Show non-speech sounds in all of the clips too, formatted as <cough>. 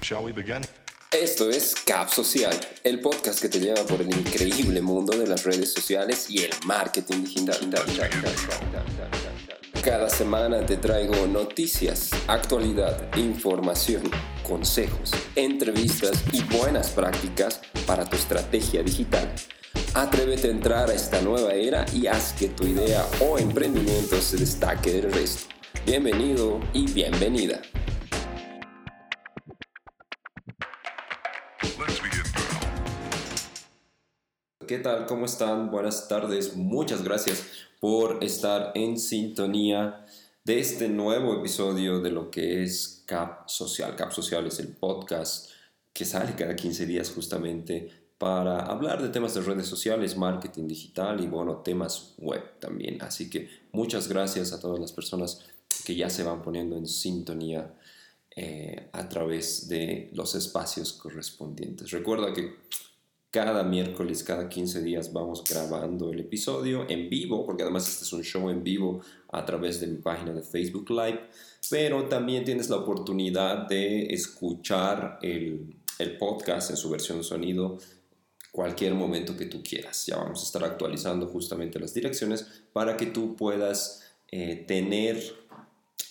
Shall we begin? Esto es Cap Social, el podcast que te lleva por el increíble mundo de las redes sociales y el marketing digital. Cada semana te traigo noticias, actualidad, información, consejos, entrevistas y buenas prácticas para tu estrategia digital. Atrévete a entrar a esta nueva era y haz que tu idea o emprendimiento se destaque del resto. Bienvenido y bienvenida. ¿Qué tal? ¿Cómo están? Buenas tardes. Muchas gracias por estar en sintonía de este nuevo episodio de lo que es Cap Social. Cap Social es el podcast que sale cada 15 días justamente para hablar de temas de redes sociales, marketing digital y bueno, temas web también. Así que muchas gracias a todas las personas que ya se van poniendo en sintonía eh, a través de los espacios correspondientes. Recuerda que cada miércoles, cada 15 días vamos grabando el episodio en vivo, porque además este es un show en vivo a través de mi página de Facebook Live, pero también tienes la oportunidad de escuchar el, podcast en su versión de sonido cualquier momento que tú quieras. Ya vamos a estar actualizando justamente las direcciones para que tú puedas eh, tener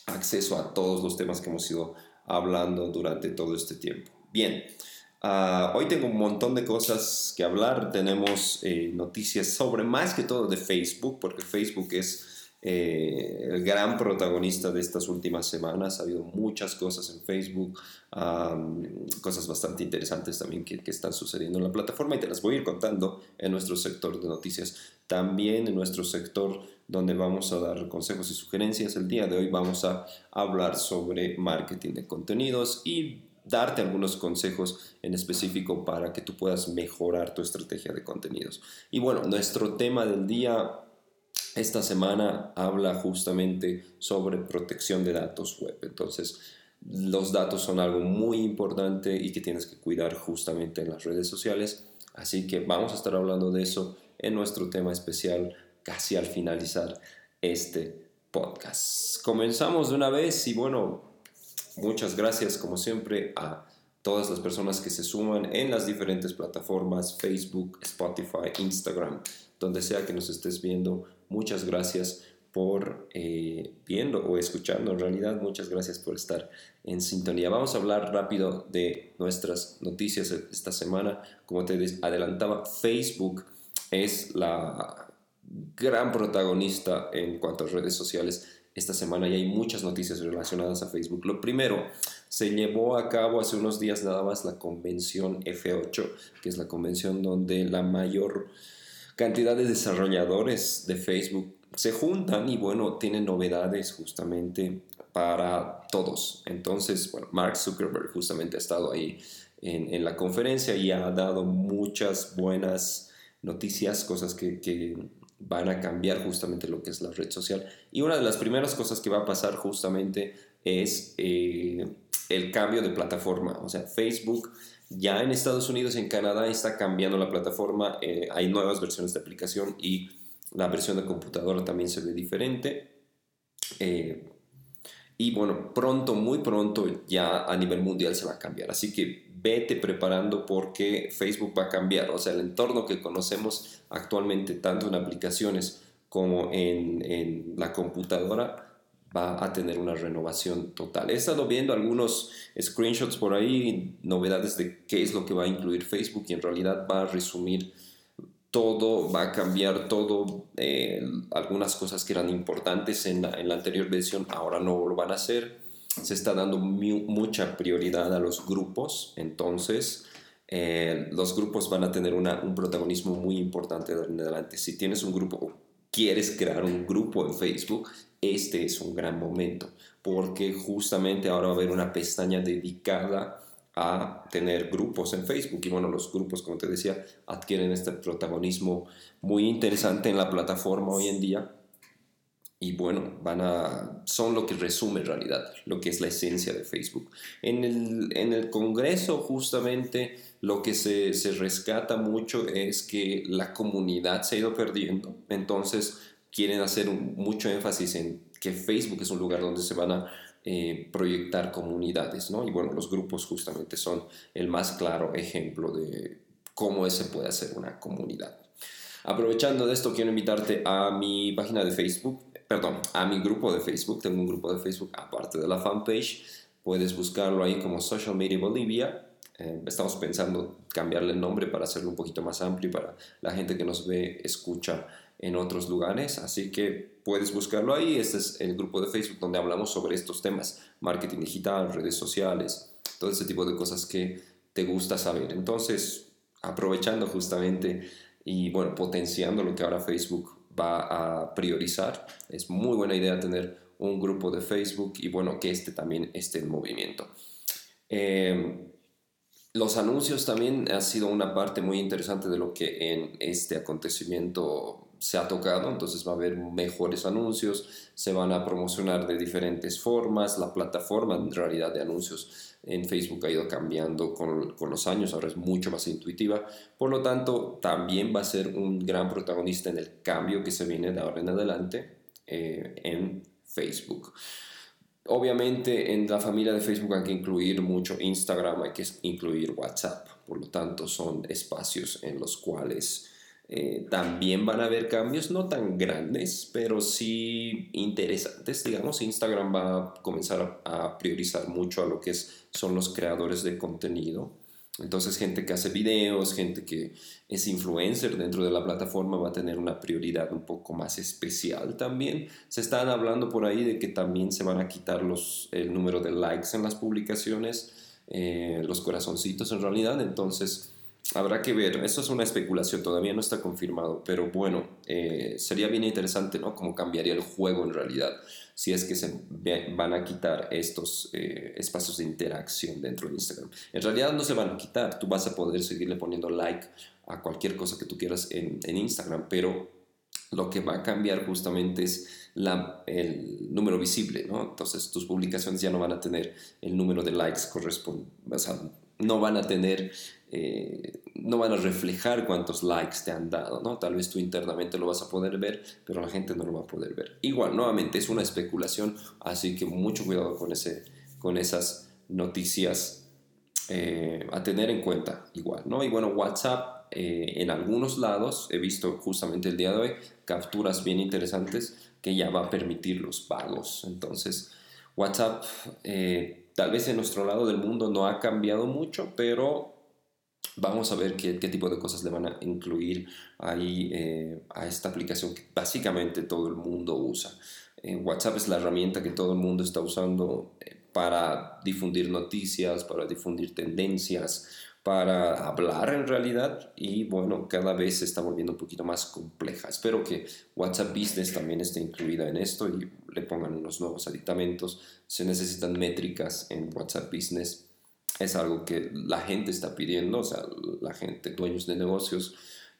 acceso a todos los temas que hemos ido hablando durante todo este tiempo. Bien, ah, hoy tengo un montón de cosas que hablar. Tenemos eh, noticias sobre más que todo de Facebook, porque Facebook es eh, el gran protagonista de estas últimas semanas. Ha habido muchas cosas en Facebook, am, cosas bastante interesantes también que, que están sucediendo en la plataforma y te las voy a ir contando en nuestro sector de noticias. También en nuestro sector donde vamos a dar consejos y sugerencias. El día de hoy vamos a hablar sobre marketing de contenidos y darte algunos consejos en específico para que tú puedas mejorar tu estrategia de contenidos. Y bueno, nuestro tema del día esta semana habla justamente sobre protección de datos web. Entonces, los datos son algo muy importante y que tienes que cuidar justamente en las redes sociales. Así que vamos a estar hablando de eso en nuestro tema especial casi al finalizar este podcast. Comenzamos de una vez y bueno, muchas gracias como siempre a todas las personas que se suman en las diferentes plataformas, Facebook, Spotify, Instagram, donde sea que nos estés viendo. Muchas gracias por eh, viendo o escuchando. En realidad, muchas gracias por estar en sintonía. Vamos a hablar rápido de nuestras noticias esta semana. Como te adelantaba, Facebook es la gran protagonista en cuanto a redes sociales esta semana y hay muchas noticias relacionadas a Facebook. Lo primero, se llevó a cabo hace unos días nada más la convención F8, que es la convención donde la mayor cantidad de desarrolladores de Facebook se juntan y bueno, tienen novedades justamente para todos. Entonces, bueno, Mark Zuckerberg justamente ha estado ahí en, la conferencia y ha dado muchas buenas noticias, cosas que van a cambiar justamente lo que es la red social. Y una de las primeras cosas que va a pasar justamente es eh, el cambio de plataforma. O sea, Facebook ya en Estados Unidos en Canadá está cambiando la plataforma. eh, hay nuevas versiones de aplicación y la versión de computadora también se ve diferente. Eh, y bueno, pronto, muy pronto ya a nivel mundial se va a cambiar. Así que vete preparando porque Facebook va a cambiar. O sea, el entorno que conocemos actualmente, tanto en aplicaciones como en, en la computadora, va a tener una renovación total. He estado viendo algunos screenshots por ahí, novedades de qué es lo que va a incluir Facebook y en realidad va a resumir todo, va a cambiar todo. eh, algunas cosas que eran importantes en la, en la anterior versión ahora no lo van a hacer. Se está dando mu- mucha prioridad a los grupos, entonces eh, los grupos van a tener una- un protagonismo muy importante de adelante. Si tienes un grupo o quieres crear un grupo en Facebook, este es un gran momento, porque justamente ahora va a haber una pestaña dedicada a tener grupos en Facebook y bueno, los grupos, como te decía, adquieren este protagonismo muy interesante en la plataforma hoy en día y bueno, van a, son lo que resume en realidad lo que es la esencia de Facebook. En el, en el Congreso justamente lo que se, se rescata mucho es que la comunidad se ha ido perdiendo, entonces quieren hacer mucho énfasis en que Facebook es un lugar donde se van a eh, proyectar comunidades, ¿no? Y bueno, los grupos justamente son el más claro ejemplo de cómo se puede hacer una comunidad. Aprovechando de esto, quiero invitarte a mi página de Facebook, perdón, a mi grupo de Facebook. Tengo un grupo de Facebook aparte de la fanpage. Puedes buscarlo ahí como Social Media Bolivia. Eh, estamos pensando cambiarle el nombre para hacerlo un poquito más amplio para la gente que nos ve, escucha en otros lugares, así que puedes buscarlo ahí. Este es el grupo de Facebook donde hablamos sobre estos temas, marketing digital, redes sociales, todo ese tipo de cosas que te gusta saber. Entonces, aprovechando justamente y bueno, potenciando lo que ahora Facebook va a priorizar, es muy buena idea tener un grupo de Facebook y bueno, que este también esté en movimiento. Eh, los anuncios también ha sido una parte muy interesante de lo que en este acontecimiento se ha tocado, entonces va a haber mejores anuncios, se van a promocionar de diferentes formas, la plataforma en realidad de anuncios en Facebook ha ido cambiando con, con, los años, ahora es mucho más intuitiva, por lo tanto también va a ser un gran protagonista en el cambio que se viene de ahora en adelante eh, en Facebook. Obviamente en la familia de Facebook hay que incluir mucho Instagram, hay que incluir WhatsApp, por lo tanto son espacios en los cuales eh, también van a haber cambios no tan grandes, pero sí interesantes. Digamos, Instagram va a comenzar a, priorizar mucho a lo que es, son los creadores de contenido. Entonces, gente que hace videos, gente que es influencer dentro de la plataforma va a tener una prioridad un poco más especial también. Se están hablando por ahí de que también se van a quitar los, el número de likes en las publicaciones, eh, los corazoncitos en realidad. Entonces, Habrá que ver, esto es una especulación, todavía no está confirmado, pero bueno, eh, sería bien interesante, ¿no? Cómo cambiaría el juego en realidad, si es que se van a quitar estos eh, espacios de interacción dentro de Instagram. En realidad no se van a quitar, tú vas a poder seguirle poniendo like a cualquier cosa que tú quieras en, en Instagram, pero lo que va a cambiar justamente es la, el número visible, ¿no? Entonces tus publicaciones ya no van a tener el número de likes correspondiente, o sea, no van a tener eh, no van a reflejar cuántos likes te han dado, ¿no? Tal vez tú internamente lo vas a poder ver, pero la gente no lo va a poder ver. Igual, nuevamente, es una especulación, así que mucho cuidado con, ese, con esas noticias eh, a tener en cuenta, igual, ¿no? Y bueno, WhatsApp, eh, en algunos lados, he visto justamente el día de hoy, capturas bien interesantes que ya va a permitir los pagos. Entonces, WhatsApp, tal vez en nuestro lado del mundo no ha cambiado mucho, pero Vamos a ver qué, tipo de cosas le van a incluir ahí eh, a esta aplicación que básicamente todo el mundo usa. Eh, WhatsApp es la herramienta que todo el mundo está usando eh, para difundir noticias, para difundir tendencias, para hablar en realidad y bueno, cada vez se está volviendo un poquito más compleja. Espero que WhatsApp Business también esté incluida en esto y le pongan unos nuevos aditamentos. Se necesitan métricas en WhatsApp Business es algo que la gente está pidiendo, o sea, la gente, dueños de negocios.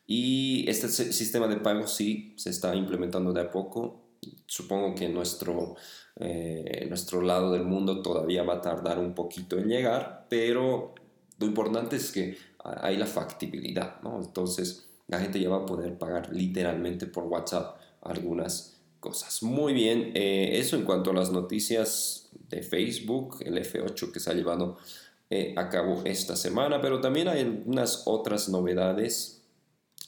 Y este sistema de pago sí se está implementando de a poco. Supongo que nuestro, eh, nuestro lado del mundo todavía va a tardar un poquito en llegar, pero lo importante es que hay la factibilidad, ¿no? Entonces la gente ya va a poder pagar literalmente por WhatsApp algunas cosas. Muy bien, eh, eso en cuanto a las noticias de Facebook, el F8 que se ha llevado eh, acabó esta semana, pero también hay unas otras novedades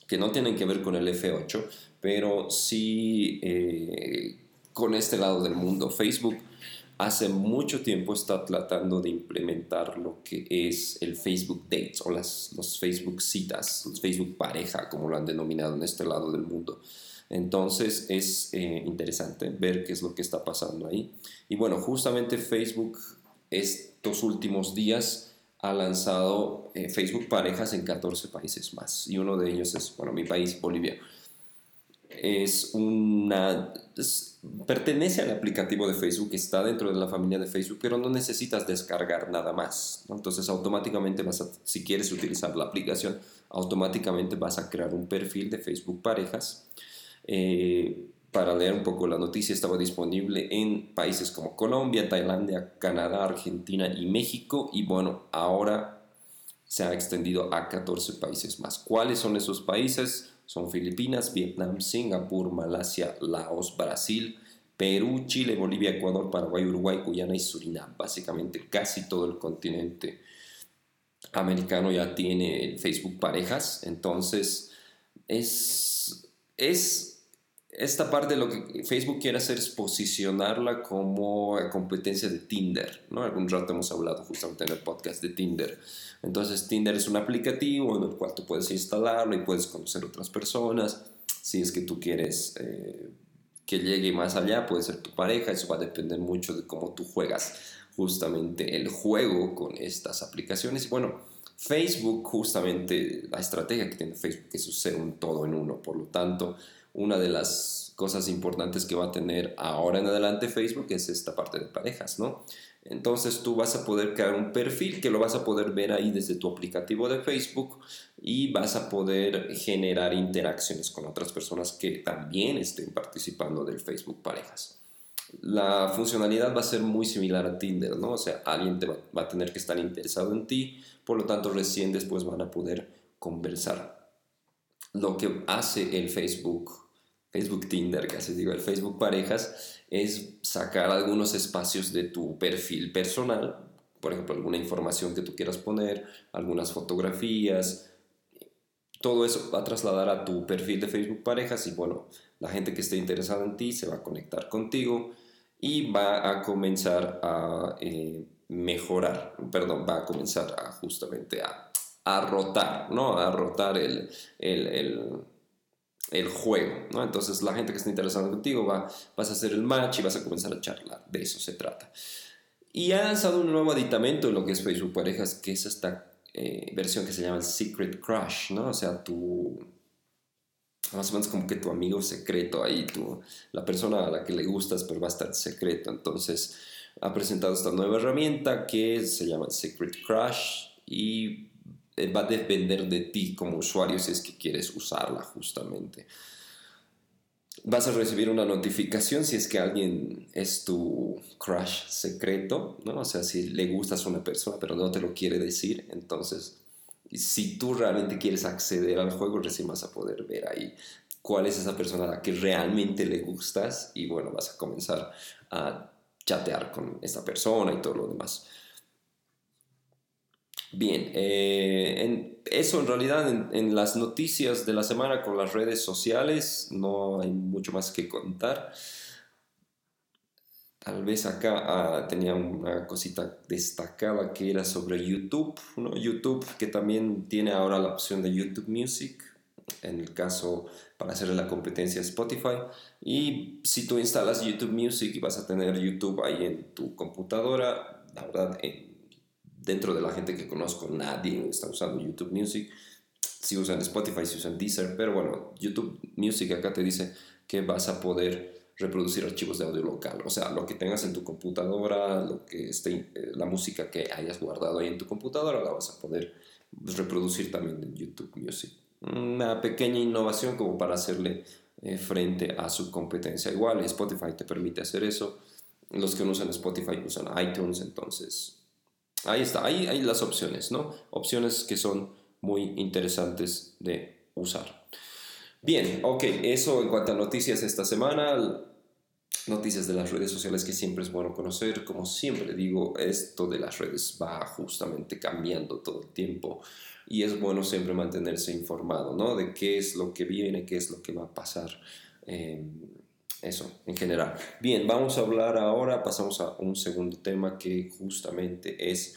que no tienen que ver con el F8, pero sí eh, con este lado del mundo. Facebook hace mucho tiempo está tratando de implementar lo que es el Facebook Dates o las los Facebook citas, los Facebook pareja, como lo han denominado en este lado del mundo. Entonces es eh, interesante ver qué es lo que está pasando ahí. Y bueno, justamente Facebook estos últimos días ha lanzado eh, Facebook Parejas en 14 países más. Y uno de ellos es, bueno, mi país, Bolivia. Es una... pertenece al aplicativo de Facebook, está dentro de la familia de Facebook, pero no necesitas descargar nada más. Entonces automáticamente vas si quieres utilizar la aplicación, automáticamente vas a crear un perfil de Facebook Parejas. Eh, para leer un poco la noticia, estaba disponible en países como Colombia, Tailandia, Canadá, Argentina y México. Y bueno, ahora se ha extendido a 14 países más. ¿Cuáles son esos países? Son Filipinas, Vietnam, Singapur, Malasia, Laos, Brasil, Perú, Chile, Bolivia, Ecuador, Paraguay, Uruguay, Guyana y Surinam. Básicamente casi todo el continente americano ya tiene Facebook parejas. Entonces es, es esta parte de lo que Facebook quiere hacer es posicionarla como competencia de Tinder, ¿no? Algún rato hemos hablado justamente en el podcast de Tinder. Entonces Tinder es un aplicativo en el cual tú puedes instalarlo y puedes conocer otras personas. Si es que tú quieres eh, que llegue más allá, puede ser tu pareja, eso va a depender mucho de cómo tú juegas justamente el juego con estas aplicaciones. Y bueno, Facebook justamente, la estrategia que tiene Facebook es ser un todo en uno, por lo tanto una de las cosas importantes que va a tener ahora en adelante Facebook es esta parte de parejas, ¿no? Entonces tú vas a poder crear un perfil que lo vas a poder ver ahí desde tu aplicativo de Facebook y vas a poder generar interacciones con otras personas que también estén participando del Facebook Parejas. La funcionalidad va a ser muy similar a Tinder, ¿no? O sea, alguien te va, a tener que estar interesado en ti, por lo tanto recién después van a poder conversar. Lo que hace el Facebook Facebook Tinder, casi digo, el Facebook Parejas, es sacar algunos espacios de tu perfil personal, por ejemplo, alguna información que tú quieras poner, algunas fotografías, todo eso va a trasladar a tu perfil de Facebook Parejas y bueno, la gente que esté interesada en ti se va a conectar contigo y va a comenzar a eh, mejorar, perdón, va a comenzar a justamente a, a rotar, ¿no? A rotar el, el el juego, ¿no? Entonces la gente que está interesada contigo va, vas a hacer el match y vas a comenzar a charlar, de eso se trata. Y ha lanzado un nuevo aditamento en lo que es Facebook Parejas, que es esta eh, versión que se llama el Secret Crush, ¿no? O sea, tu, más o menos como que tu amigo secreto ahí, tu, la persona a la que le gustas, pero va a estar secreto. Entonces, ha presentado esta nueva herramienta que se llama Secret Crush y va a depender de ti como usuario si es que quieres usarla justamente. Vas a recibir una notificación si es que alguien es tu crush secreto, ¿no? O sea, si le gustas a una persona pero no te lo quiere decir, entonces si tú realmente quieres acceder al juego, recién vas a poder ver ahí cuál es esa persona a la que realmente le gustas y bueno, vas a comenzar a chatear con esta persona y todo lo demás. Bien, eh, en eso en realidad en, las noticias de la semana con las redes sociales no hay mucho más que contar. Tal vez acá ah, tenía una cosita destacada que era sobre YouTube, ¿no? YouTube que también tiene ahora la opción de YouTube Music, en el caso para hacer la competencia Spotify. Y si tú instalas YouTube Music y vas a tener YouTube ahí en tu computadora, la verdad, en dentro de la gente que conozco, nadie está usando YouTube Music. Si usan Spotify, si usan Deezer, pero bueno, YouTube Music acá te dice que vas a poder reproducir archivos de audio local. O sea, lo que tengas en tu computadora, lo que esté, eh, la música que hayas guardado ahí en tu computadora, la vas a poder reproducir también en YouTube Music. Una pequeña innovación como para hacerle eh, frente a su competencia. Igual Spotify te permite hacer eso. Los que no usan Spotify usan iTunes, entonces Ahí está, ahí hay las opciones, ¿no? Opciones que son muy interesantes de usar. Bien, ok, eso en cuanto a noticias esta semana, noticias de las redes sociales que siempre es bueno conocer. Como siempre digo, esto de las redes va justamente cambiando todo el tiempo y es bueno siempre mantenerse informado, ¿no? De qué es lo que viene, qué es lo que va a pasar. Eh, eso, en general. Bien, vamos a hablar ahora, pasamos a un segundo tema que justamente es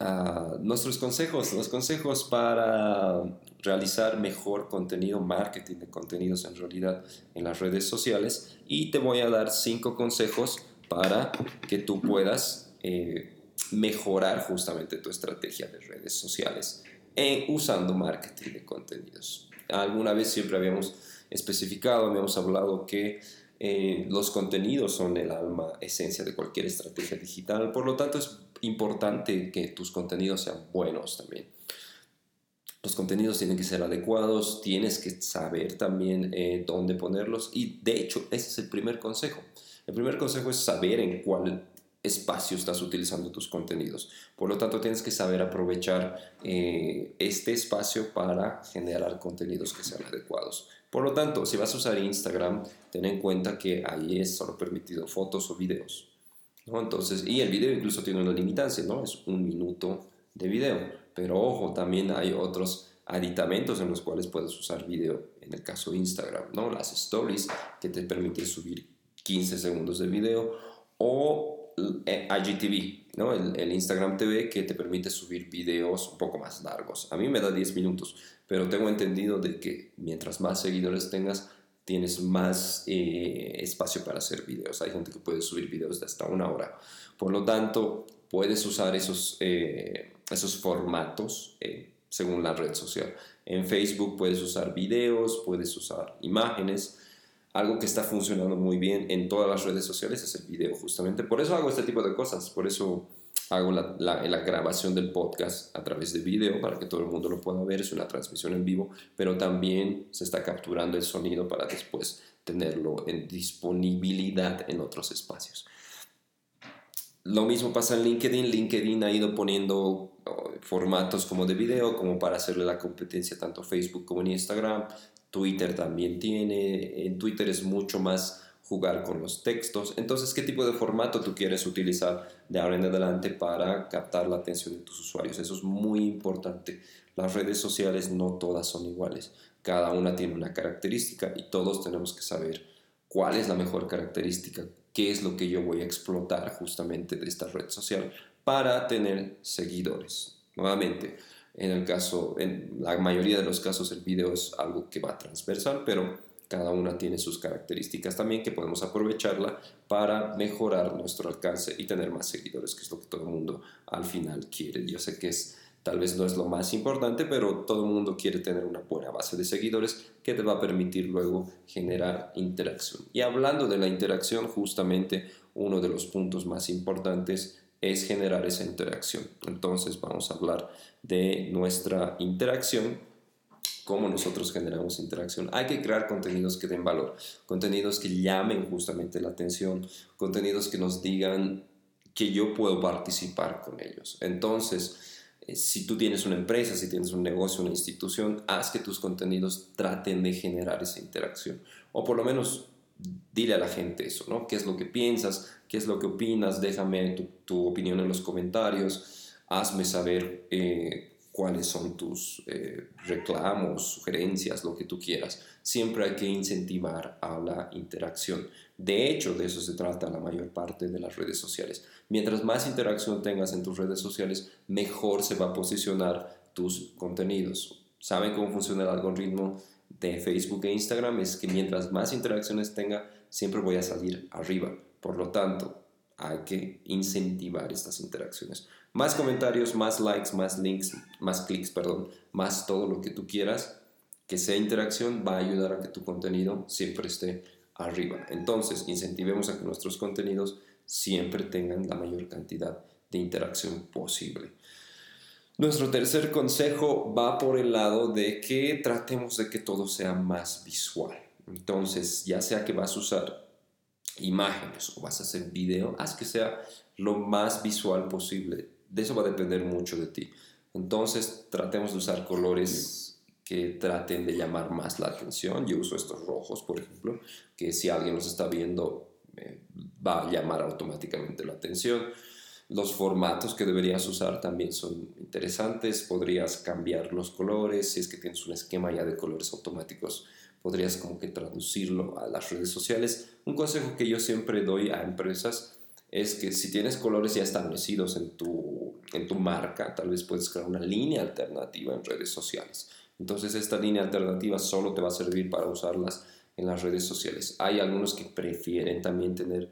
uh, nuestros consejos, los consejos para realizar mejor contenido, marketing de contenidos en realidad en las redes sociales. Y te voy a dar cinco consejos para que tú puedas eh, mejorar justamente tu estrategia de redes sociales eh, usando marketing de contenidos. Alguna vez siempre habíamos especificado, habíamos hablado que eh, los contenidos son el alma, esencia de cualquier estrategia digital, por lo tanto es importante que tus contenidos sean buenos también. Los contenidos tienen que ser adecuados, tienes que saber también eh, dónde ponerlos y de hecho ese es el primer consejo. El primer consejo es saber en cuál espacio estás utilizando tus contenidos. Por lo tanto, tienes que saber aprovechar eh, este espacio para generar contenidos que sean adecuados. Por lo tanto, si vas a usar Instagram, ten en cuenta que ahí es solo permitido fotos o videos. ¿no? Entonces, y el video incluso tiene una limitancia, ¿no? Es un minuto de video. Pero ojo, también hay otros aditamentos en los cuales puedes usar video, en el caso de Instagram, ¿no? Las stories que te permiten subir 15 segundos de video o eh, IGTV, ¿no? El, el, Instagram TV que te permite subir videos un poco más largos. A mí me da 10 minutos, pero tengo entendido de que mientras más seguidores tengas, tienes más eh, espacio para hacer videos. Hay gente que puede subir videos de hasta una hora. Por lo tanto, puedes usar esos, eh, esos formatos según la red social. En Facebook puedes usar videos, puedes usar imágenes algo que está funcionando muy bien en todas las redes sociales es el video, justamente. Por eso hago este tipo de cosas, por eso hago la, grabación del podcast a través de video para que todo el mundo lo pueda ver, es una transmisión en vivo, pero también se está capturando el sonido para después tenerlo en disponibilidad en otros espacios. Lo mismo pasa en LinkedIn. LinkedIn ha ido poniendo oh, formatos como de video, como para hacerle la competencia tanto a Facebook como en Instagram. Twitter también tiene, en Twitter es mucho más jugar con los textos. Entonces, ¿qué tipo de formato tú quieres utilizar de ahora en adelante para captar la atención de tus usuarios? Eso es muy importante. Las redes sociales no todas son iguales. Cada una tiene una característica y todos tenemos que saber cuál es la mejor característica, qué es lo que yo voy a explotar justamente de esta red social para tener seguidores. Nuevamente, en el caso, en la mayoría de los casos el video es algo que va transversal, pero cada una tiene sus características también que podemos aprovecharla para mejorar nuestro alcance y tener más seguidores, que es lo que todo el mundo al final quiere. Yo sé que es tal vez no es lo más importante, pero todo el mundo quiere tener una buena base de seguidores que te va a permitir luego generar interacción. Y hablando de la interacción, justamente uno de los puntos más importantes es generar esa interacción. Entonces vamos a hablar de nuestra interacción, cómo nosotros generamos interacción. Hay que crear contenidos que den valor, contenidos que llamen justamente la atención, contenidos que nos digan que yo puedo participar con ellos. Entonces, eh, si tú tienes una empresa, si tienes un negocio, una institución, haz que tus contenidos traten de generar esa interacción. O por lo menos dile a la gente eso, ¿no? ¿Qué es lo que piensas? ¿Qué es lo que opinas? Déjame tu, opinión en los comentarios. Hazme saber eh, cuáles son tus eh, reclamos, sugerencias, lo que tú quieras. Siempre hay que incentivar a la interacción. De hecho, de eso se trata la mayor parte de las redes sociales. Mientras más interacción tengas en tus redes sociales, mejor se va a posicionar tus contenidos. ¿Saben cómo funciona el algoritmo de Facebook e Instagram? Es que mientras más interacciones tenga, siempre voy a salir arriba. Por lo tanto, hay que incentivar estas interacciones. Más comentarios, más likes, más links, más clics, perdón, más todo lo que tú quieras, que sea interacción, va a ayudar a que tu contenido siempre esté arriba. Entonces, incentivemos a que nuestros contenidos siempre tengan la mayor cantidad de interacción posible. Nuestro tercer consejo va por el lado de que tratemos de que todo sea más visual. Entonces, ya sea que vas a usar imágenes o vas a hacer video, haz que sea lo más visual posible. De eso va a depender mucho de ti. Entonces, tratemos de usar colores que traten de llamar más la atención. Yo uso estos rojos, por ejemplo, que si alguien los está viendo, va a llamar automáticamente la atención. Los formatos que deberías usar también son interesantes. Podrías cambiar los colores si es que tienes un esquema ya de colores automáticos podrías como que traducirlo a las redes sociales. Un consejo que yo siempre doy a empresas es que si tienes colores ya establecidos en tu, en tu marca, tal vez puedes crear una línea alternativa en redes sociales. Entonces esta línea alternativa solo te va a servir para usarlas en las redes sociales. Hay algunos que prefieren también tener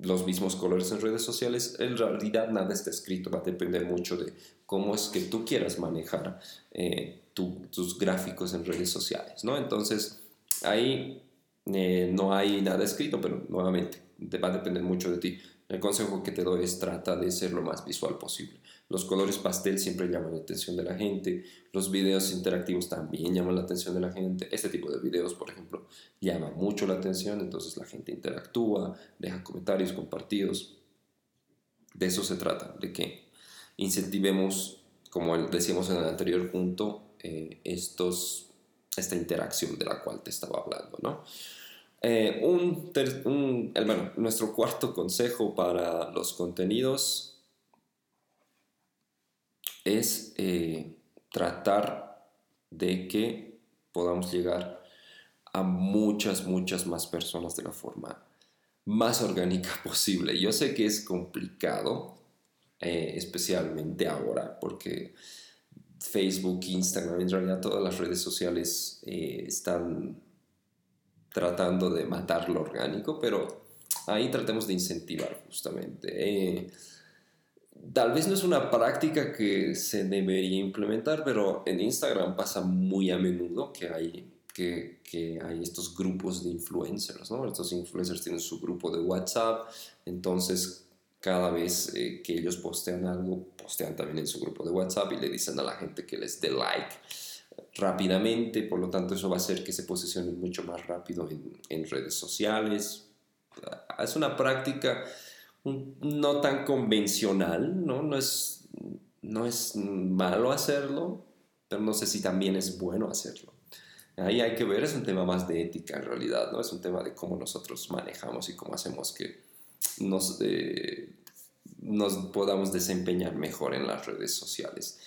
los mismos colores en redes sociales. En realidad nada está escrito, va a depender mucho de cómo es que tú quieras manejar eh, tus gráficos en redes sociales, ¿no? Entonces, Ahí eh, no hay nada escrito, pero nuevamente te va a depender mucho de ti. El consejo que te doy es trata de ser lo más visual posible. Los colores pastel siempre llaman la atención de la gente. Los videos interactivos también llaman la atención de la gente. Este tipo de videos, por ejemplo, llama mucho la atención. Entonces la gente interactúa, deja comentarios compartidos. De eso se trata, de que incentivemos, como decíamos en el anterior punto, eh, estos esta interacción de la cual te estaba hablando, ¿no? Eh, bueno, nuestro cuarto consejo para los contenidos es eh, tratar de que podamos llegar a muchas, muchas más personas de la forma más orgánica <laughs> posible. Yo sé que es complicado, eh, especialmente ahora, porque Facebook, Instagram, en realidad todas las redes sociales están tratando de matar lo orgánico, pero ahí tratemos de incentivar justamente. Eh, tal vez no es una práctica que se debería implementar, pero en Instagram pasa muy a menudo que hay, que hay estos grupos de influencers, ¿no? Estos influencers tienen su grupo de WhatsApp, entonces cada vez eh, que ellos postean algo, postean también en su grupo de WhatsApp y le dicen a la gente que les dé like rápidamente, por lo tanto eso va a hacer que se posicionen mucho más rápido en, redes sociales. Es una práctica no tan convencional, ¿no? No es, no es malo hacerlo, pero no sé si también es bueno hacerlo. Ahí hay que ver, es un tema más de ética en realidad, ¿no? Es un tema de cómo nosotros manejamos y cómo hacemos que nos, eh, nos podamos desempeñar mejor en las redes sociales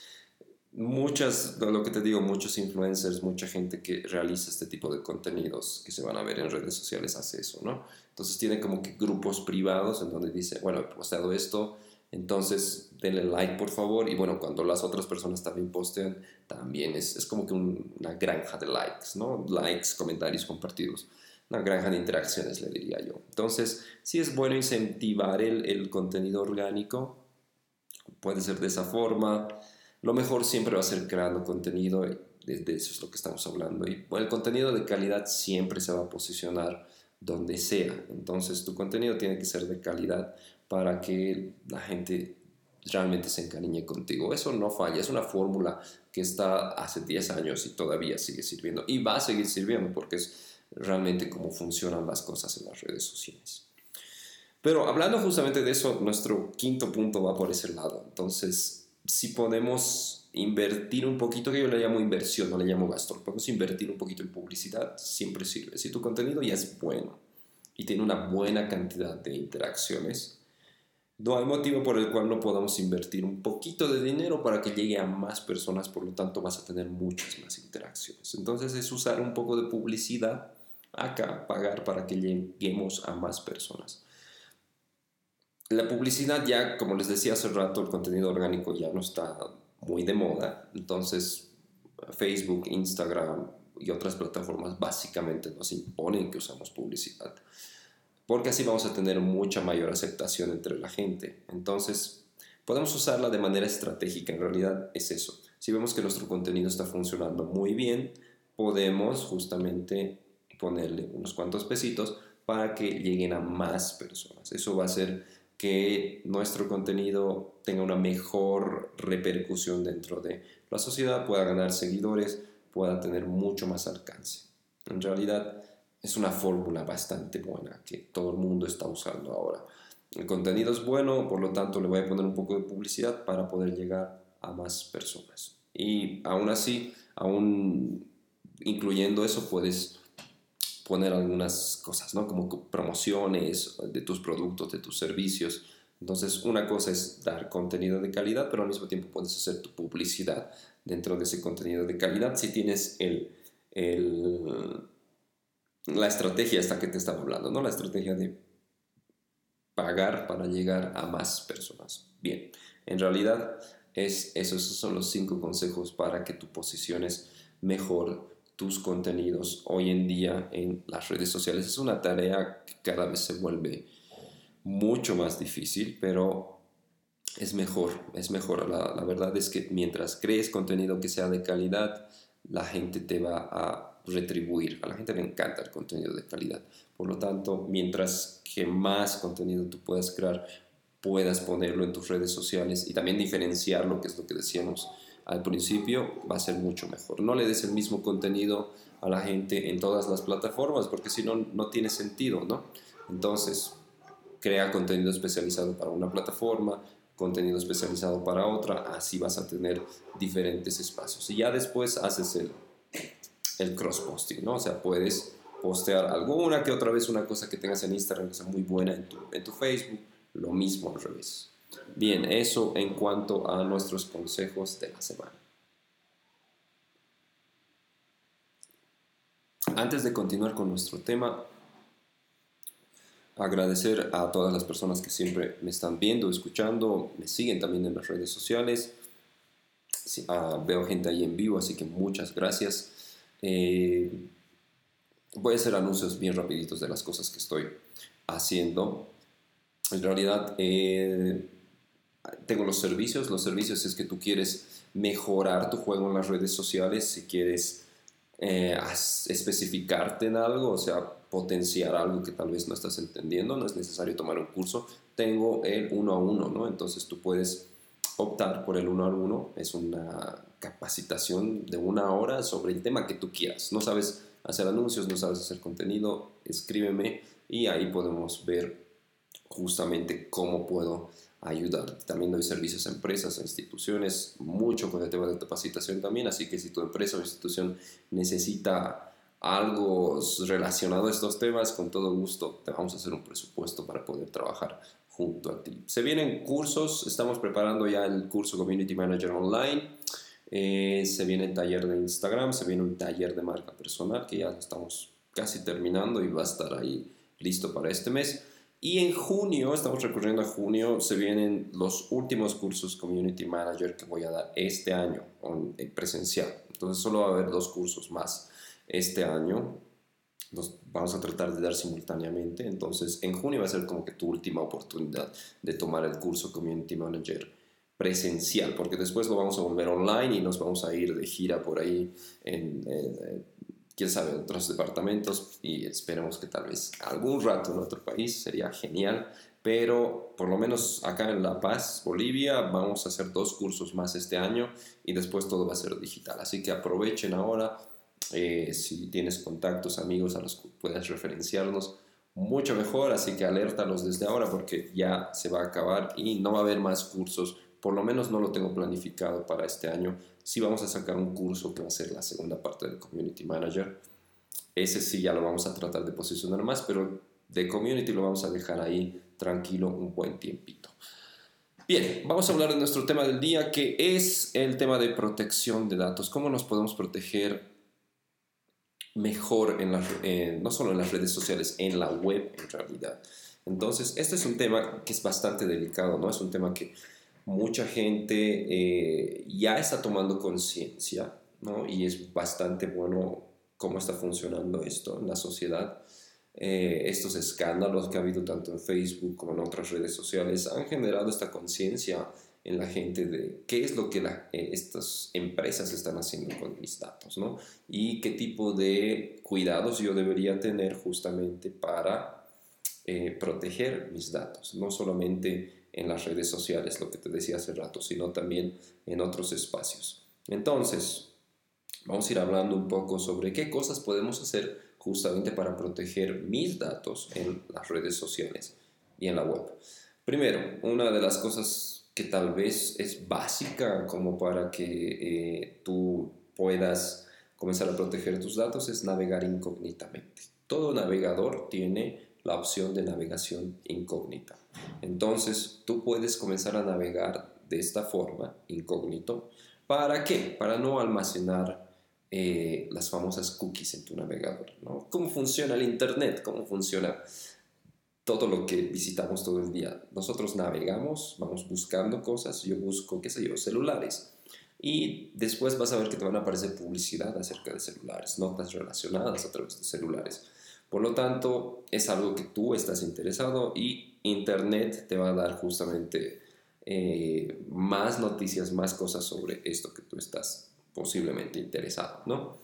muchas, lo que te digo, muchos influencers, mucha gente que realiza este tipo de contenidos que se van a ver en redes sociales hace eso, ¿no? Entonces tienen como que grupos privados en donde dice, bueno, he posteado esto, entonces denle like por favor y bueno, cuando las otras personas también postean, también es, es como que una granja de likes, ¿no? Likes, comentarios compartidos. Una granja de interacciones, le diría yo. Entonces, sí es bueno incentivar el, el contenido orgánico. Puede ser de esa forma lo mejor siempre va a ser creando contenido, de, eso es lo que estamos hablando. Y el contenido de calidad siempre se va a posicionar donde sea. Entonces tu contenido tiene que ser de calidad para que la gente realmente se encariñe contigo. Eso no falla, es una fórmula que está hace 10 años y todavía sigue sirviendo y va a seguir sirviendo porque es realmente cómo funcionan las cosas en las redes sociales. Pero hablando justamente de eso, nuestro quinto punto va por ese lado. Entonces, si podemos invertir un poquito, que yo le llamo inversión, no le llamo gasto, podemos invertir un poquito en publicidad, siempre sirve. Si tu contenido ya es bueno y tiene una buena cantidad de interacciones, no hay motivo por el cual no podamos invertir un poquito de dinero para que llegue a más personas, por lo tanto vas a tener muchas más interacciones. Entonces es usar un poco de publicidad acá, pagar para que lleguemos a más personas la publicidad ya, como les decía hace rato, el contenido orgánico ya no está muy de moda. Entonces, Facebook, Instagram y otras plataformas básicamente nos imponen que usamos publicidad. Porque así vamos a tener mucha mayor aceptación entre la gente. Entonces, podemos usarla de manera estratégica. En realidad es eso. Si vemos que nuestro contenido está funcionando muy bien, podemos justamente ponerle unos cuantos pesitos para que lleguen a más personas. Eso va a ser que nuestro contenido tenga una mejor repercusión dentro de la sociedad, pueda ganar seguidores, pueda tener mucho más alcance. En realidad es una fórmula bastante buena que todo el mundo está usando ahora. El contenido es bueno, por lo tanto le voy a poner un poco de publicidad para poder llegar a más personas. Y aún así, aún incluyendo eso, puedes poner algunas cosas, ¿no? Como promociones de tus productos, de tus servicios. Entonces, una cosa es dar contenido de calidad, pero al mismo tiempo puedes hacer tu publicidad dentro de ese contenido de calidad si tienes el, el, la estrategia esta que te estaba hablando, ¿no? La estrategia de pagar para llegar a más personas. Bien, en realidad es, esos son los cinco consejos para que tu posiciones mejor tus contenidos hoy en día en las redes sociales. Es una tarea que cada vez se vuelve mucho más difícil, pero es mejor, es mejor. La, verdad es que mientras crees contenido que sea de calidad, la gente te va a retribuir. A la gente le encanta el contenido de calidad. Por lo tanto, mientras que más contenido tú puedas crear, puedas ponerlo en tus redes sociales y también diferenciarlo, que es lo que decíamos al principio va a ser mucho mejor. No le des el mismo contenido a la gente en todas las plataformas porque si no, no tiene sentido, ¿no? Entonces, crea contenido especializado para una plataforma, contenido especializado para otra, así vas a tener diferentes espacios. Y ya después haces el, el cross-posting, ¿no? O sea, puedes postear alguna que otra vez una cosa que tengas en Instagram que sea muy buena en tu, en tu Facebook, lo mismo al revés. Bien, eso en cuanto a nuestros consejos de la semana. Antes de continuar con nuestro tema, agradecer a todas las personas que siempre me están viendo, escuchando, me siguen también en las redes sociales. Ah, veo gente ahí en vivo, así que muchas gracias. Eh, voy a hacer anuncios bien rapiditos de las cosas que estoy haciendo. En realidad, eh, tengo los servicios. Los servicios es que tú quieres mejorar tu juego en las redes sociales, si quieres eh, especificarte en algo, o sea, potenciar algo que tal vez no estás entendiendo, no es necesario tomar un curso. Tengo el uno a uno, ¿no? Entonces tú puedes optar por el uno a uno. Es una capacitación de una hora sobre el tema que tú quieras. No sabes hacer anuncios, no sabes hacer contenido, escríbeme y ahí podemos ver justamente cómo puedo ayudar. También doy servicios a empresas, a instituciones, mucho con el tema de capacitación también, así que si tu empresa o institución necesita algo relacionado a estos temas, con todo gusto te vamos a hacer un presupuesto para poder trabajar junto a ti. Se vienen cursos, estamos preparando ya el curso Community Manager Online, eh, se viene el taller de Instagram, se viene un taller de marca personal que ya estamos casi terminando y va a estar ahí listo para este mes. Y en junio, estamos recurriendo a junio, se vienen los últimos cursos Community Manager que voy a dar este año en presencial. Entonces solo va a haber dos cursos más este año. Los vamos a tratar de dar simultáneamente. Entonces en junio va a ser como que tu última oportunidad de tomar el curso Community Manager presencial, porque después lo vamos a volver online y nos vamos a ir de gira por ahí en, en quién sabe, otros departamentos y esperemos que tal vez algún rato en otro país sería genial. Pero por lo menos acá en La Paz, Bolivia, vamos a hacer dos cursos más este año y después todo va a ser digital. Así que aprovechen ahora, eh, si tienes contactos, amigos a los que puedas referenciarnos, mucho mejor. Así que alértalos desde ahora porque ya se va a acabar y no va a haber más cursos. Por lo menos no lo tengo planificado para este año sí vamos a sacar un curso que va a ser la segunda parte del Community Manager. Ese sí ya lo vamos a tratar de posicionar más, pero de Community lo vamos a dejar ahí tranquilo un buen tiempito. Bien, vamos a hablar de nuestro tema del día, que es el tema de protección de datos. ¿Cómo nos podemos proteger mejor, en no solo en las redes sociales, en la web en realidad? Entonces, este es un tema que es bastante delicado, ¿no? Es un tema que mucha gente eh, ya está tomando conciencia, ¿no? Y es bastante bueno cómo está funcionando esto en la sociedad. Eh, estos escándalos que ha habido tanto en Facebook como en otras redes sociales han generado esta conciencia en la gente de qué es lo que eh, estas empresas están haciendo con mis datos, ¿no? Y qué tipo de cuidados yo debería tener justamente para proteger mis datos, no solamente en las redes sociales, lo que te decía hace rato, sino también en otros espacios. Entonces, vamos a ir hablando un poco sobre qué cosas podemos hacer justamente para proteger mis datos en las redes sociales y en la web. Primero, una de las cosas que tal vez es básica como para que eh, tú puedas comenzar a proteger tus datos es navegar incógnitamente. Todo navegador tiene la opción de navegación incógnita. Entonces, tú puedes comenzar a navegar de esta forma, incógnito. ¿Para qué? Para no almacenar eh, las famosas cookies en tu navegador. ¿no? ¿Cómo funciona el Internet? ¿Cómo funciona todo lo que visitamos todo el día? Nosotros navegamos, vamos buscando cosas. Yo busco, qué sé yo, celulares. Y después vas a ver que te van a aparecer publicidad acerca de celulares, notas relacionadas a través de celulares. Por lo tanto, es algo que tú estás interesado y Internet te va a dar justamente eh, más noticias, más cosas sobre esto que tú estás posiblemente interesado, ¿no?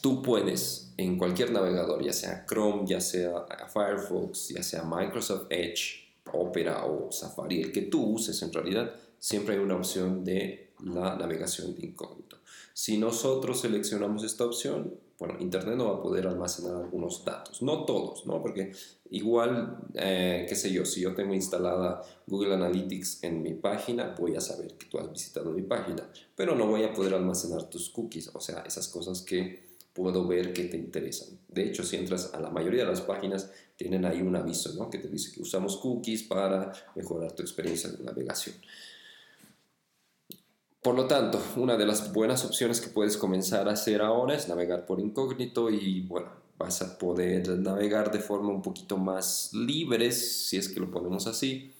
Tú puedes en cualquier navegador, ya sea Chrome, ya sea Firefox, ya sea Microsoft Edge, Opera o Safari, el que tú uses en realidad, siempre hay una opción de la navegación de incógnito. Si nosotros seleccionamos esta opción, bueno, Internet no va a poder almacenar algunos datos, no todos, ¿no? Porque igual, eh, qué sé yo, si yo tengo instalada Google Analytics en mi página, voy a saber que tú has visitado mi página, pero no voy a poder almacenar tus cookies, o sea, esas cosas que puedo ver que te interesan. De hecho, si entras a la mayoría de las páginas, tienen ahí un aviso, ¿no? Que te dice que usamos cookies para mejorar tu experiencia de navegación. Por lo tanto, una de las buenas opciones que puedes comenzar a hacer ahora es navegar por incógnito y bueno, vas a poder navegar de forma un poquito más libre, si es que lo ponemos así.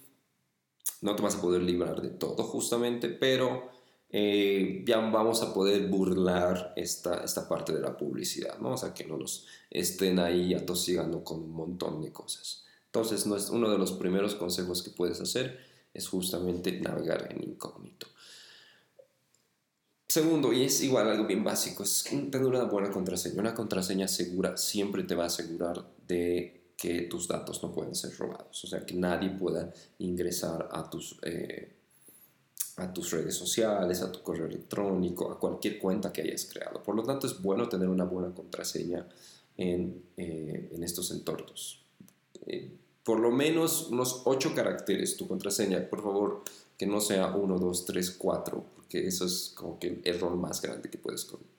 No te vas a poder librar de todo justamente, pero eh, ya vamos a poder burlar esta, esta parte de la publicidad, ¿no? O sea, que no nos estén ahí atosigando con un montón de cosas. Entonces, uno de los primeros consejos que puedes hacer es justamente navegar en incógnito. Segundo, y es igual algo bien básico, es tener una buena contraseña. Una contraseña segura siempre te va a asegurar de que tus datos no pueden ser robados, o sea, que nadie pueda ingresar a tus, eh, a tus redes sociales, a tu correo electrónico, a cualquier cuenta que hayas creado. Por lo tanto, es bueno tener una buena contraseña en, eh, en estos entornos. Eh, por lo menos unos 8 caracteres tu contraseña, por favor, no sea 1, 2, 3, 4, porque eso es como que el error más grande que puedes cometer.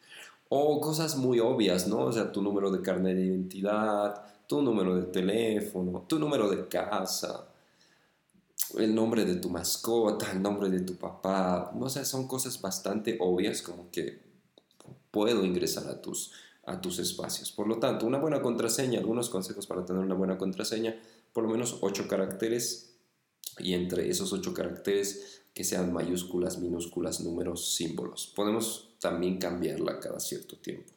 O cosas muy obvias, ¿no? O sea, tu número de carnet de identidad, tu número de teléfono, tu número de casa, el nombre de tu mascota, el nombre de tu papá. No sé, son cosas bastante obvias como que puedo ingresar a tus, a tus espacios. Por lo tanto, una buena contraseña, algunos consejos para tener una buena contraseña, por lo menos 8 caracteres y entre esos 8 caracteres que sean mayúsculas, minúsculas, números, símbolos. Podemos también cambiarla cada cierto tiempo.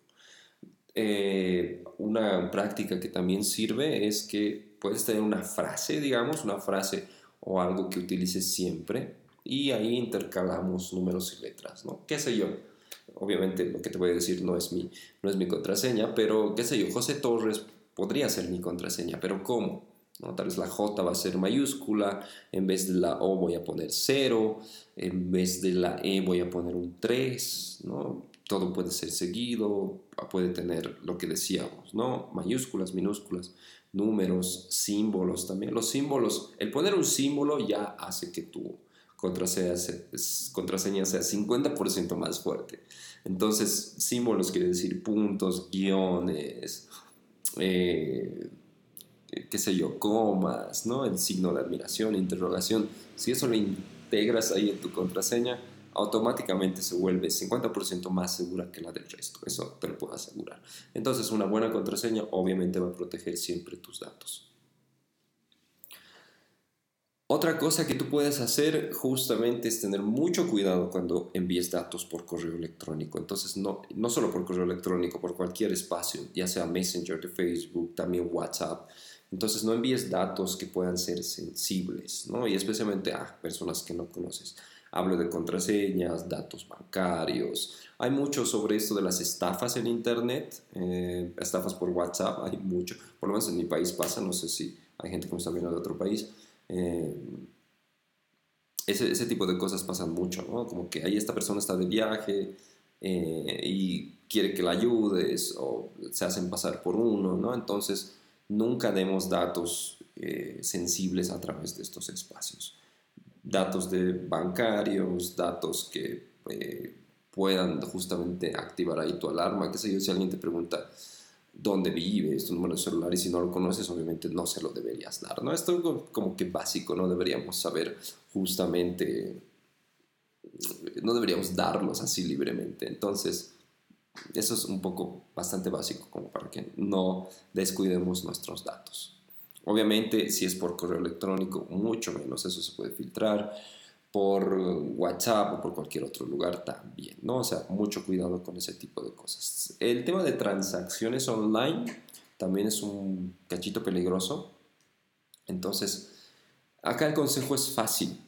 Eh, una práctica que también sirve es que puedes tener una frase, digamos, una frase o algo que utilices siempre y ahí intercalamos números y letras, ¿no? ¿Qué sé yo? Obviamente lo que te voy a decir no es mi, no es mi contraseña, pero qué sé yo, José Torres podría ser mi contraseña, pero ¿cómo? Tal vez la J va a ser mayúscula, en vez de la O voy a poner 0, en vez de la E voy a poner un 3, ¿no? Todo puede ser seguido, puede tener lo que decíamos, ¿no? Mayúsculas, minúsculas, números, símbolos también. Los símbolos, el poner un símbolo ya hace que tu contraseña sea 50% más fuerte. Entonces, símbolos quiere decir puntos, guiones, eh, qué sé yo, comas, ¿no? El signo de admiración, interrogación. Si eso lo integras ahí en tu contraseña, automáticamente se vuelve 50% más segura que la del resto. Eso te lo puedo asegurar. Entonces, una buena contraseña obviamente va a proteger siempre tus datos. Otra cosa que tú puedes hacer justamente es tener mucho cuidado cuando envíes datos por correo electrónico. Entonces, no, no solo por correo electrónico, por cualquier espacio, ya sea Messenger de Facebook, también WhatsApp. Entonces no envíes datos que puedan ser sensibles, ¿no? Y especialmente a personas que no conoces. Hablo de contraseñas, datos bancarios. Hay mucho sobre esto de las estafas en Internet, eh, estafas por WhatsApp, <laughs> hay mucho. Por lo menos en mi país pasa, no sé si hay gente que me está viendo de otro país. Eh, ese, ese, tipo de cosas pasan mucho, ¿no? Como que ahí esta persona está de viaje eh, y quiere que la ayudes o se hacen pasar por uno, ¿no? Entonces nunca demos datos eh, sensibles a través de estos espacios. Datos de bancarios, datos que eh, puedan justamente activar ahí tu alarma, qué sé yo, si alguien te pregunta dónde vives, tu número de celular y si no lo conoces, obviamente no se lo deberías dar, ¿no? Esto es como que básico, no deberíamos saber justamente, no deberíamos darlos así libremente. Entonces, eso es un poco bastante básico como para que no descuidemos nuestros datos. Obviamente, si es por correo electrónico, mucho menos, eso se puede filtrar por WhatsApp o por cualquier otro lugar también, ¿no? O sea, mucho cuidado con ese tipo de cosas. El tema de transacciones online también es un cachito peligroso. Entonces, acá el consejo es fácil.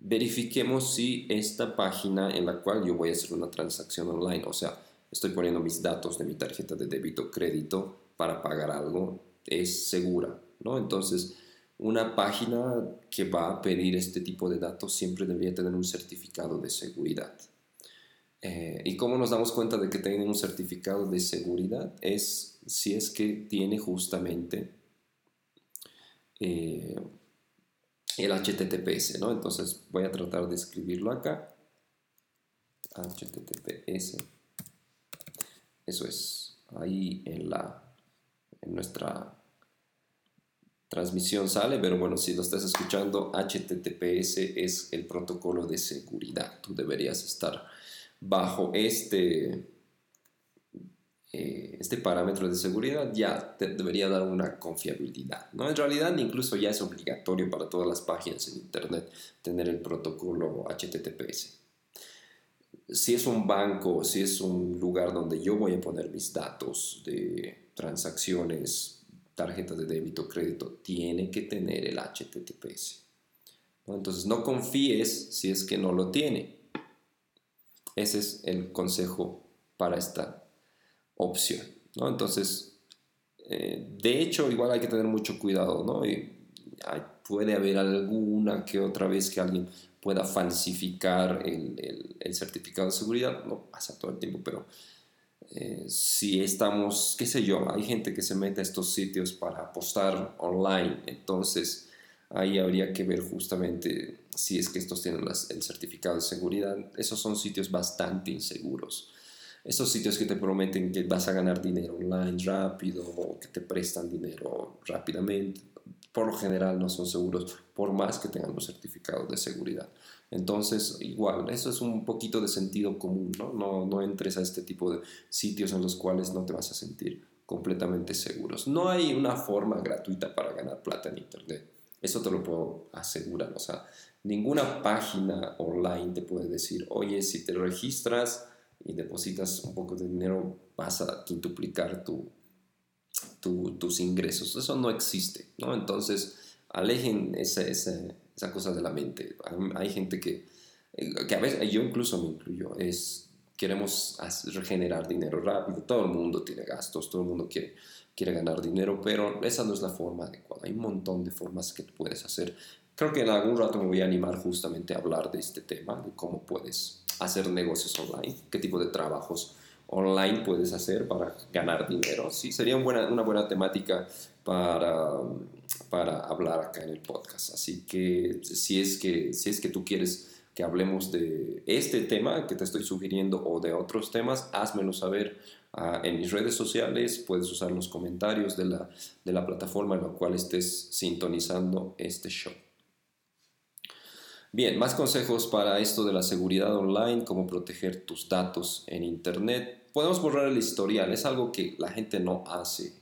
Verifiquemos si esta página en la cual yo voy a hacer una transacción online, o sea, estoy poniendo mis datos de mi tarjeta de débito crédito para pagar algo, es segura, ¿no? Entonces, una página que va a pedir este tipo de datos siempre debería tener un certificado de seguridad. Eh, ¿Y cómo nos damos cuenta de que tiene un certificado de seguridad? Es si es que tiene justamente eh, el HTTPS, ¿no? Entonces voy a tratar de escribirlo acá. HTTPS. Eso es ahí en la en nuestra transmisión sale, pero bueno, si lo estás escuchando, HTTPS es el protocolo de seguridad. Tú deberías estar bajo este, eh, este parámetro de seguridad, ya te debería dar una confiabilidad. ¿no? En realidad, incluso ya es obligatorio para todas las páginas en Internet tener el protocolo HTTPS. Si es un banco, si es un lugar donde yo voy a poner mis datos de transacciones tarjeta de débito crédito tiene que tener el HTTPS. Entonces no confíes si es que no lo tiene. Ese es el consejo para esta opción. Entonces, eh, de hecho, igual hay que tener mucho cuidado. ¿no? Puede haber alguna que otra vez que alguien pueda falsificar el, el certificado de seguridad. No pasa todo el tiempo, pero eh, si estamos, qué sé yo, hay gente que se mete a estos sitios para apostar online, entonces ahí habría que ver justamente si es que estos tienen el certificado de seguridad. Esos son sitios bastante inseguros. Esos sitios que te prometen que vas a ganar dinero online rápido o que te prestan dinero rápidamente, por lo general no son seguros por más que tengan los certificados de seguridad. Entonces, igual, eso es un poquito de sentido común, ¿no? ¿no? No entres a este tipo de sitios en los cuales no te vas a sentir completamente seguros. No hay una forma gratuita para ganar plata en Internet. Eso te lo puedo asegurar. O sea, ninguna página online te puede decir, oye, si te registras y depositas un poco de dinero, vas a quintuplicar tu, tus ingresos. Eso no existe, ¿no? Entonces, alejen ese, ese esa cosa de la mente. Hay gente que, eh, que a veces, yo incluso me incluyo, es, queremos regenerar dinero rápido, todo el mundo tiene gastos, todo el mundo quiere, quiere ganar dinero, pero esa no es la forma adecuada. Hay un montón de formas que puedes hacer. Creo que en algún rato me voy a animar justamente a hablar de este tema, de cómo puedes hacer negocios online, qué tipo de trabajos online puedes hacer para ganar dinero. Sí, sería una buena temática para, para hablar acá en el podcast. Así que si es que, si es que tú quieres que hablemos de este tema que te estoy sugiriendo o de otros temas, házmelo saber ah, en mis redes sociales. Puedes usar los comentarios de la, de la plataforma en la cual estés sintonizando este show. Bien, más consejos para esto de la seguridad online, cómo proteger tus datos en Internet. Podemos borrar el historial, es algo que la gente no hace.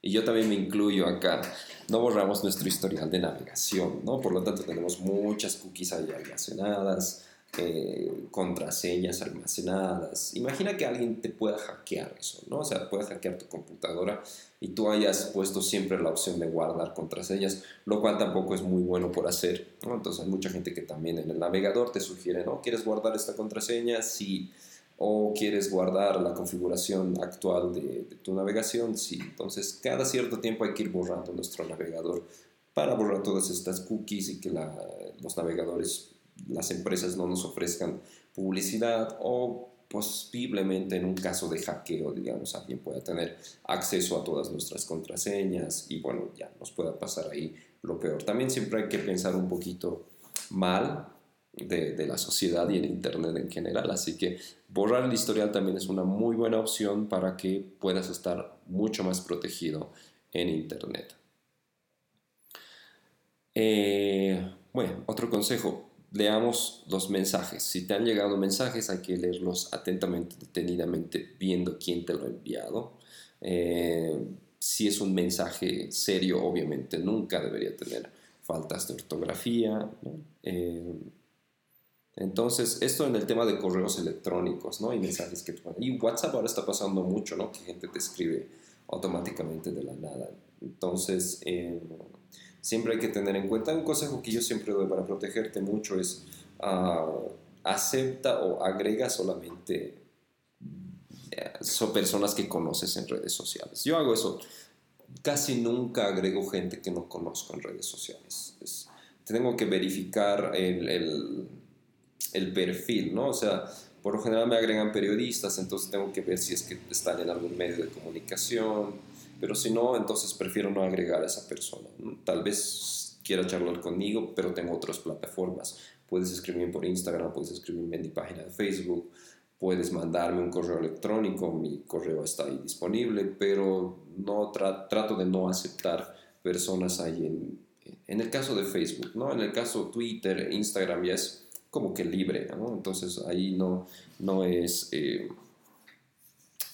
Y yo también me incluyo acá. No borramos nuestro historial de navegación, ¿no? Por lo tanto, tenemos muchas cookies ahí almacenadas, eh, contraseñas almacenadas. Imagina que alguien te pueda hackear eso, ¿no? O sea, puedes hackear tu computadora y tú hayas puesto siempre la opción de guardar contraseñas, lo cual tampoco es muy bueno por hacer. ¿no? Entonces hay mucha gente que también en el navegador te sugiere, ¿no? ¿Quieres guardar esta contraseña? Sí. O quieres guardar la configuración actual de, tu navegación, sí. Entonces cada cierto tiempo hay que ir borrando nuestro navegador para borrar todas estas cookies y que los navegadores, las empresas no nos ofrezcan publicidad o posiblemente en un caso de hackeo, digamos, alguien pueda tener acceso a todas nuestras contraseñas y bueno, ya nos pueda pasar ahí lo peor. También siempre hay que pensar un poquito mal de, la sociedad y el Internet en general, así que borrar el historial también es una muy buena opción para que puedas estar mucho más protegido en Internet. Eh, bueno, otro consejo, leamos los mensajes. Si te han llegado mensajes, hay que leerlos atentamente, detenidamente, viendo quién te lo ha enviado. Eh, si es un mensaje serio, obviamente nunca debería tener faltas de ortografía. Eh, entonces, esto en el tema de correos electrónicos ¿no? y mensajes que Y WhatsApp ahora está pasando mucho, ¿no? Que gente te escribe automáticamente de la nada. Entonces, eh, siempre hay que tener en cuenta, un consejo que yo siempre doy para protegerte mucho es uh, acepta o agrega solamente eh, son personas que conoces en redes sociales. Yo hago eso casi nunca agrego gente que no conozco en redes sociales. tengo que verificar el, el, el, perfil, ¿no? O sea, por lo general me agregan periodistas, entonces tengo que ver si es que están en algún medio de comunicación, pero si no, entonces prefiero no agregar a esa persona. Tal vez quiera charlar conmigo, pero tengo otras plataformas. Puedes escribirme por Instagram, puedes escribirme en mi página de Facebook, puedes mandarme un correo electrónico, mi correo está ahí disponible, pero no trato de no aceptar personas ahí en, el caso de Facebook, ¿no? En el caso de Twitter, Instagram ya es como que libre. Entonces ahí no, no es... Eh,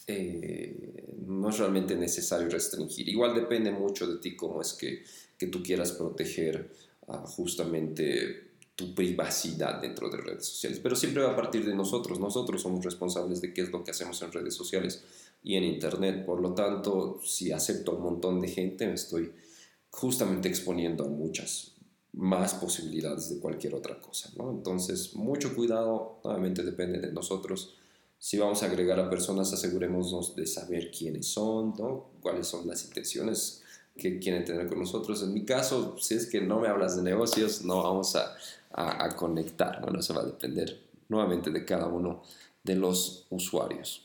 eh, no es realmente necesario restringir. Igual depende mucho de ti cómo es que, que tú quieras proteger uh, justamente tu privacidad dentro de redes sociales. Pero siempre va a partir de nosotros. Nosotros somos responsables de qué es lo que hacemos en redes sociales y en Internet. Por lo tanto, si acepto a un montón de gente, me estoy justamente exponiendo a muchas más posibilidades de cualquier otra cosa. ¿no? Entonces, mucho cuidado, nuevamente depende de nosotros. Si vamos a agregar a personas, asegurémonos de saber quiénes son, ¿no? cuáles son las intenciones que quieren tener con nosotros. En mi caso, si es que no me hablas de negocios, no vamos a, a, conectar. Bueno, eso va a depender nuevamente de cada uno de los usuarios.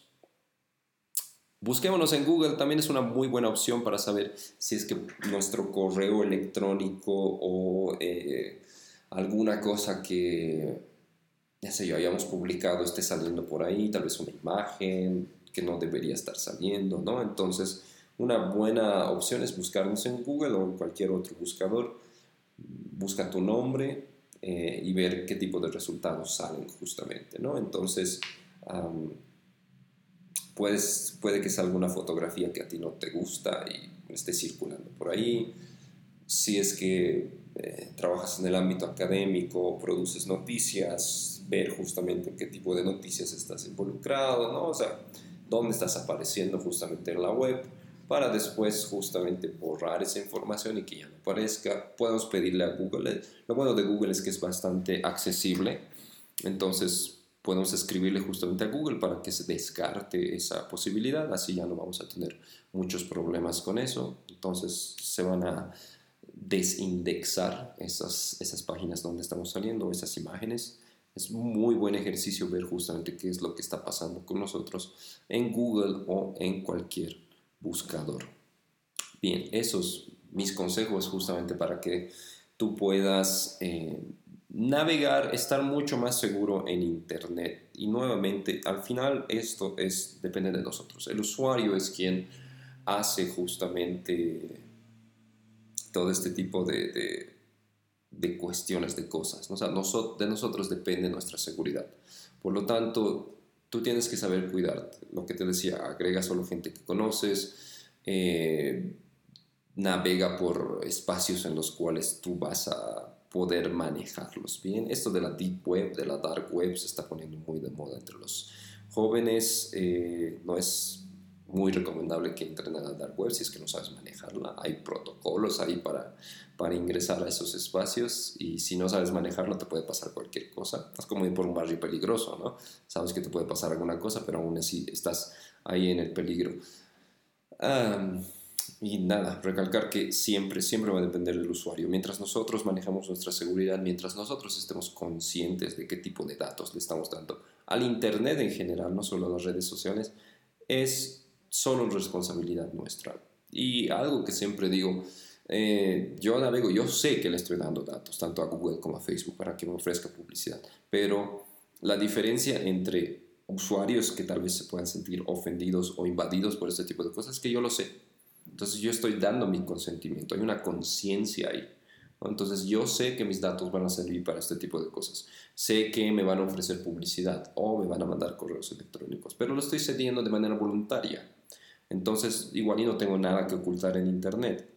Busquémonos en Google, también es una muy buena opción para saber si es que nuestro correo electrónico o eh, alguna cosa que, ya sé yo, hayamos publicado esté saliendo por ahí, tal vez una imagen que no debería estar saliendo, ¿no? Entonces, una buena opción es buscarnos en Google o en cualquier otro buscador. Busca tu nombre, eh, y ver qué tipo de resultados salen justamente, ¿no? Entonces, puedes, puede que salga una fotografía que a ti no te gusta y esté circulando por ahí. Si es que eh, trabajas en el ámbito académico, produces noticias, ver justamente en qué tipo de noticias estás involucrado, ¿no? O sea, dónde estás apareciendo justamente en la web para después justamente borrar esa información y que ya no aparezca. Podemos pedirle a Google. Lo bueno de Google es que es bastante accesible. Entonces podemos escribirle justamente a Google para que se descarte esa posibilidad. Así ya no vamos a tener muchos problemas con eso. Entonces se van a desindexar esas, esas páginas donde estamos saliendo, esas imágenes. Es muy buen ejercicio ver justamente qué es lo que está pasando con nosotros en Google o en cualquier buscador. Bien, esos mis consejos justamente para que tú puedas eh, navegar, estar mucho más seguro en Internet. Y nuevamente, al final esto es, depende de nosotros. El usuario es quien hace justamente todo este tipo de, de, cuestiones, de cosas. O sea, de nosotros depende nuestra seguridad. Por lo tanto, tú tienes que saber cuidarte. Lo que te decía, agrega solo gente que conoces, eh, navega por espacios en los cuales tú vas a poder manejarlos bien. Esto de la deep web, de la dark web, se está poniendo muy de moda entre los jóvenes. Eh, no es muy recomendable que entren a la dark web si es que no sabes manejarla. Hay protocolos ahí para, para ingresar a esos espacios y si no sabes manejarlo te puede pasar cualquier cosa. Es como ir por un barrio peligroso, ¿no? Sabes que te puede pasar alguna cosa, pero aún así estás ahí en el peligro. Y nada, recalcar que siempre, siempre va a depender del usuario. Mientras nosotros manejamos nuestra seguridad, mientras nosotros estemos conscientes de qué tipo de datos le estamos dando al Internet en general, no solo a las redes sociales, es solo responsabilidad nuestra. Y algo que siempre digo, eh, yo navego, yo sé que le estoy dando datos, tanto a Google como a Facebook, para que me ofrezca publicidad, pero la diferencia entre usuarios que tal vez se puedan sentir ofendidos o invadidos por este tipo de cosas que yo lo sé. Entonces yo estoy dando mi consentimiento, hay una conciencia ahí. Entonces yo sé que mis datos van a servir para este tipo de cosas. Sé que me van a ofrecer publicidad o me van a mandar correos electrónicos, pero lo estoy cediendo de manera voluntaria. Entonces, igual y no tengo nada que ocultar en Internet.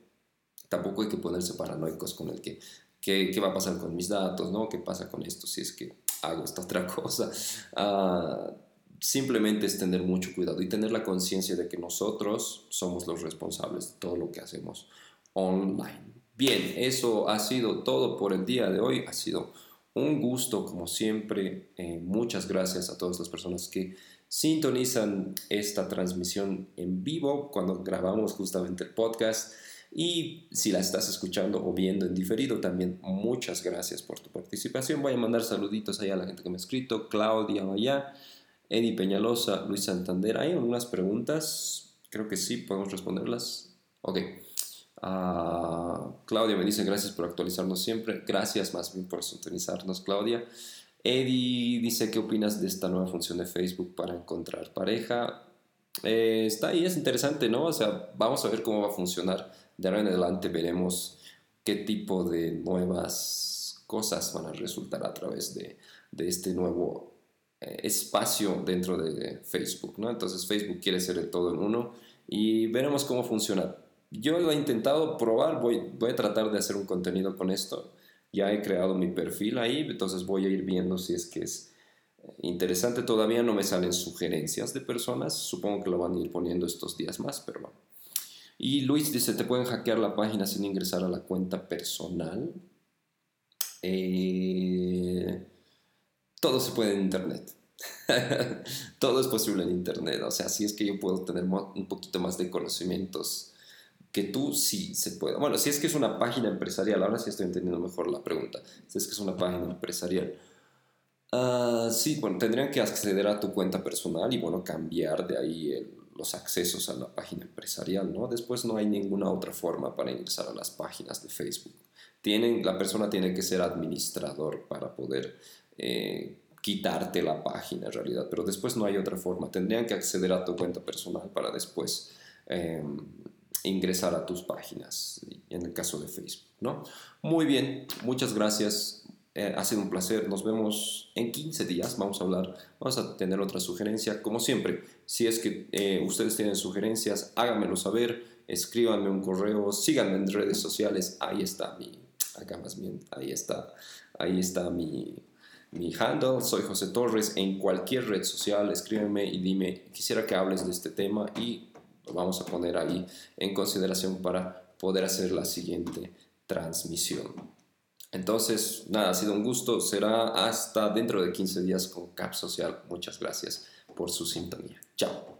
Tampoco hay que ponerse paranoicos con el que, ¿qué, va a pasar con mis datos? ¿no? ¿Qué pasa con esto si es que hago esta otra <laughs> cosa? Uh, simplemente es tener mucho cuidado y tener la conciencia de que nosotros somos los responsables de todo lo que hacemos online. Bien, eso ha sido todo por el día de hoy. Ha sido Un gusto, como siempre. Eh, muchas gracias a todas las personas que sintonizan esta transmisión en vivo cuando grabamos justamente el podcast. Y si la estás escuchando o viendo en diferido, también muchas gracias por tu participación. Voy a mandar saluditos ahí a la gente que me ha escrito, Claudia Vallá, Eddie Peñalosa, Luis Santander. Hay algunas preguntas, creo que sí, podemos responderlas. Ok. Uh, Claudia me dice gracias por actualizarnos siempre. Gracias más bien por sintonizarnos, Claudia. Eddie dice, ¿qué opinas de esta nueva función de Facebook para encontrar pareja? Eh, está ahí, es interesante, ¿no? O sea, vamos a ver cómo va a funcionar. De ahora en adelante veremos qué tipo de nuevas cosas van a resultar a través de, de este nuevo espacio dentro de Facebook, ¿no? Entonces Facebook quiere ser el todo en uno y veremos cómo funciona. Yo lo he intentado probar, voy, voy a tratar de hacer un contenido con esto ya he creado mi perfil ahí, entonces voy a ir viendo si es que es eh, interesante. Todavía no me salen sugerencias de personas, supongo que lo van a ir poniendo estos días más, pero bueno. Y Luis dice, ¿te pueden hackear la página sin ingresar a la cuenta personal? Eh, todo se puede en Internet. <laughs> todo es posible en Internet. O sea, si es que yo puedo tener un poquito más de conocimientos que tú sí se pueda. Bueno, si es que es una página empresarial, ahora sí estoy entendiendo mejor la pregunta. Si es que es una página empresarial. Uh, sí, bueno, tendrían que acceder a tu cuenta personal y bueno, cambiar de ahí los accesos a la página empresarial, ¿no? Después no hay ninguna otra forma para ingresar a las páginas de Facebook. Tienen, la persona tiene que ser administrador para poder eh, quitarte la página en realidad, pero después no hay otra forma. Tendrían que acceder a tu cuenta personal para después eh, ingresar a tus páginas, en el caso de Facebook, ¿no? Muy bien, muchas gracias, eh, ha sido un placer, nos vemos en 15 días, vamos a hablar, vamos a tener otra sugerencia, como siempre, si es que eh, ustedes tienen sugerencias, háganmelo saber, escríbanme un correo, síganme en redes sociales, ahí está mi, acá más bien, ahí está, ahí está mi, mi handle, soy José Torres, en cualquier red social, escríbeme y dime, quisiera que hables de este tema y lo vamos a poner ahí en consideración para poder hacer la siguiente transmisión. Entonces, nada, ha sido un gusto. Será hasta dentro de 15 días con CAP Social. Muchas gracias por su sintonía. Chao.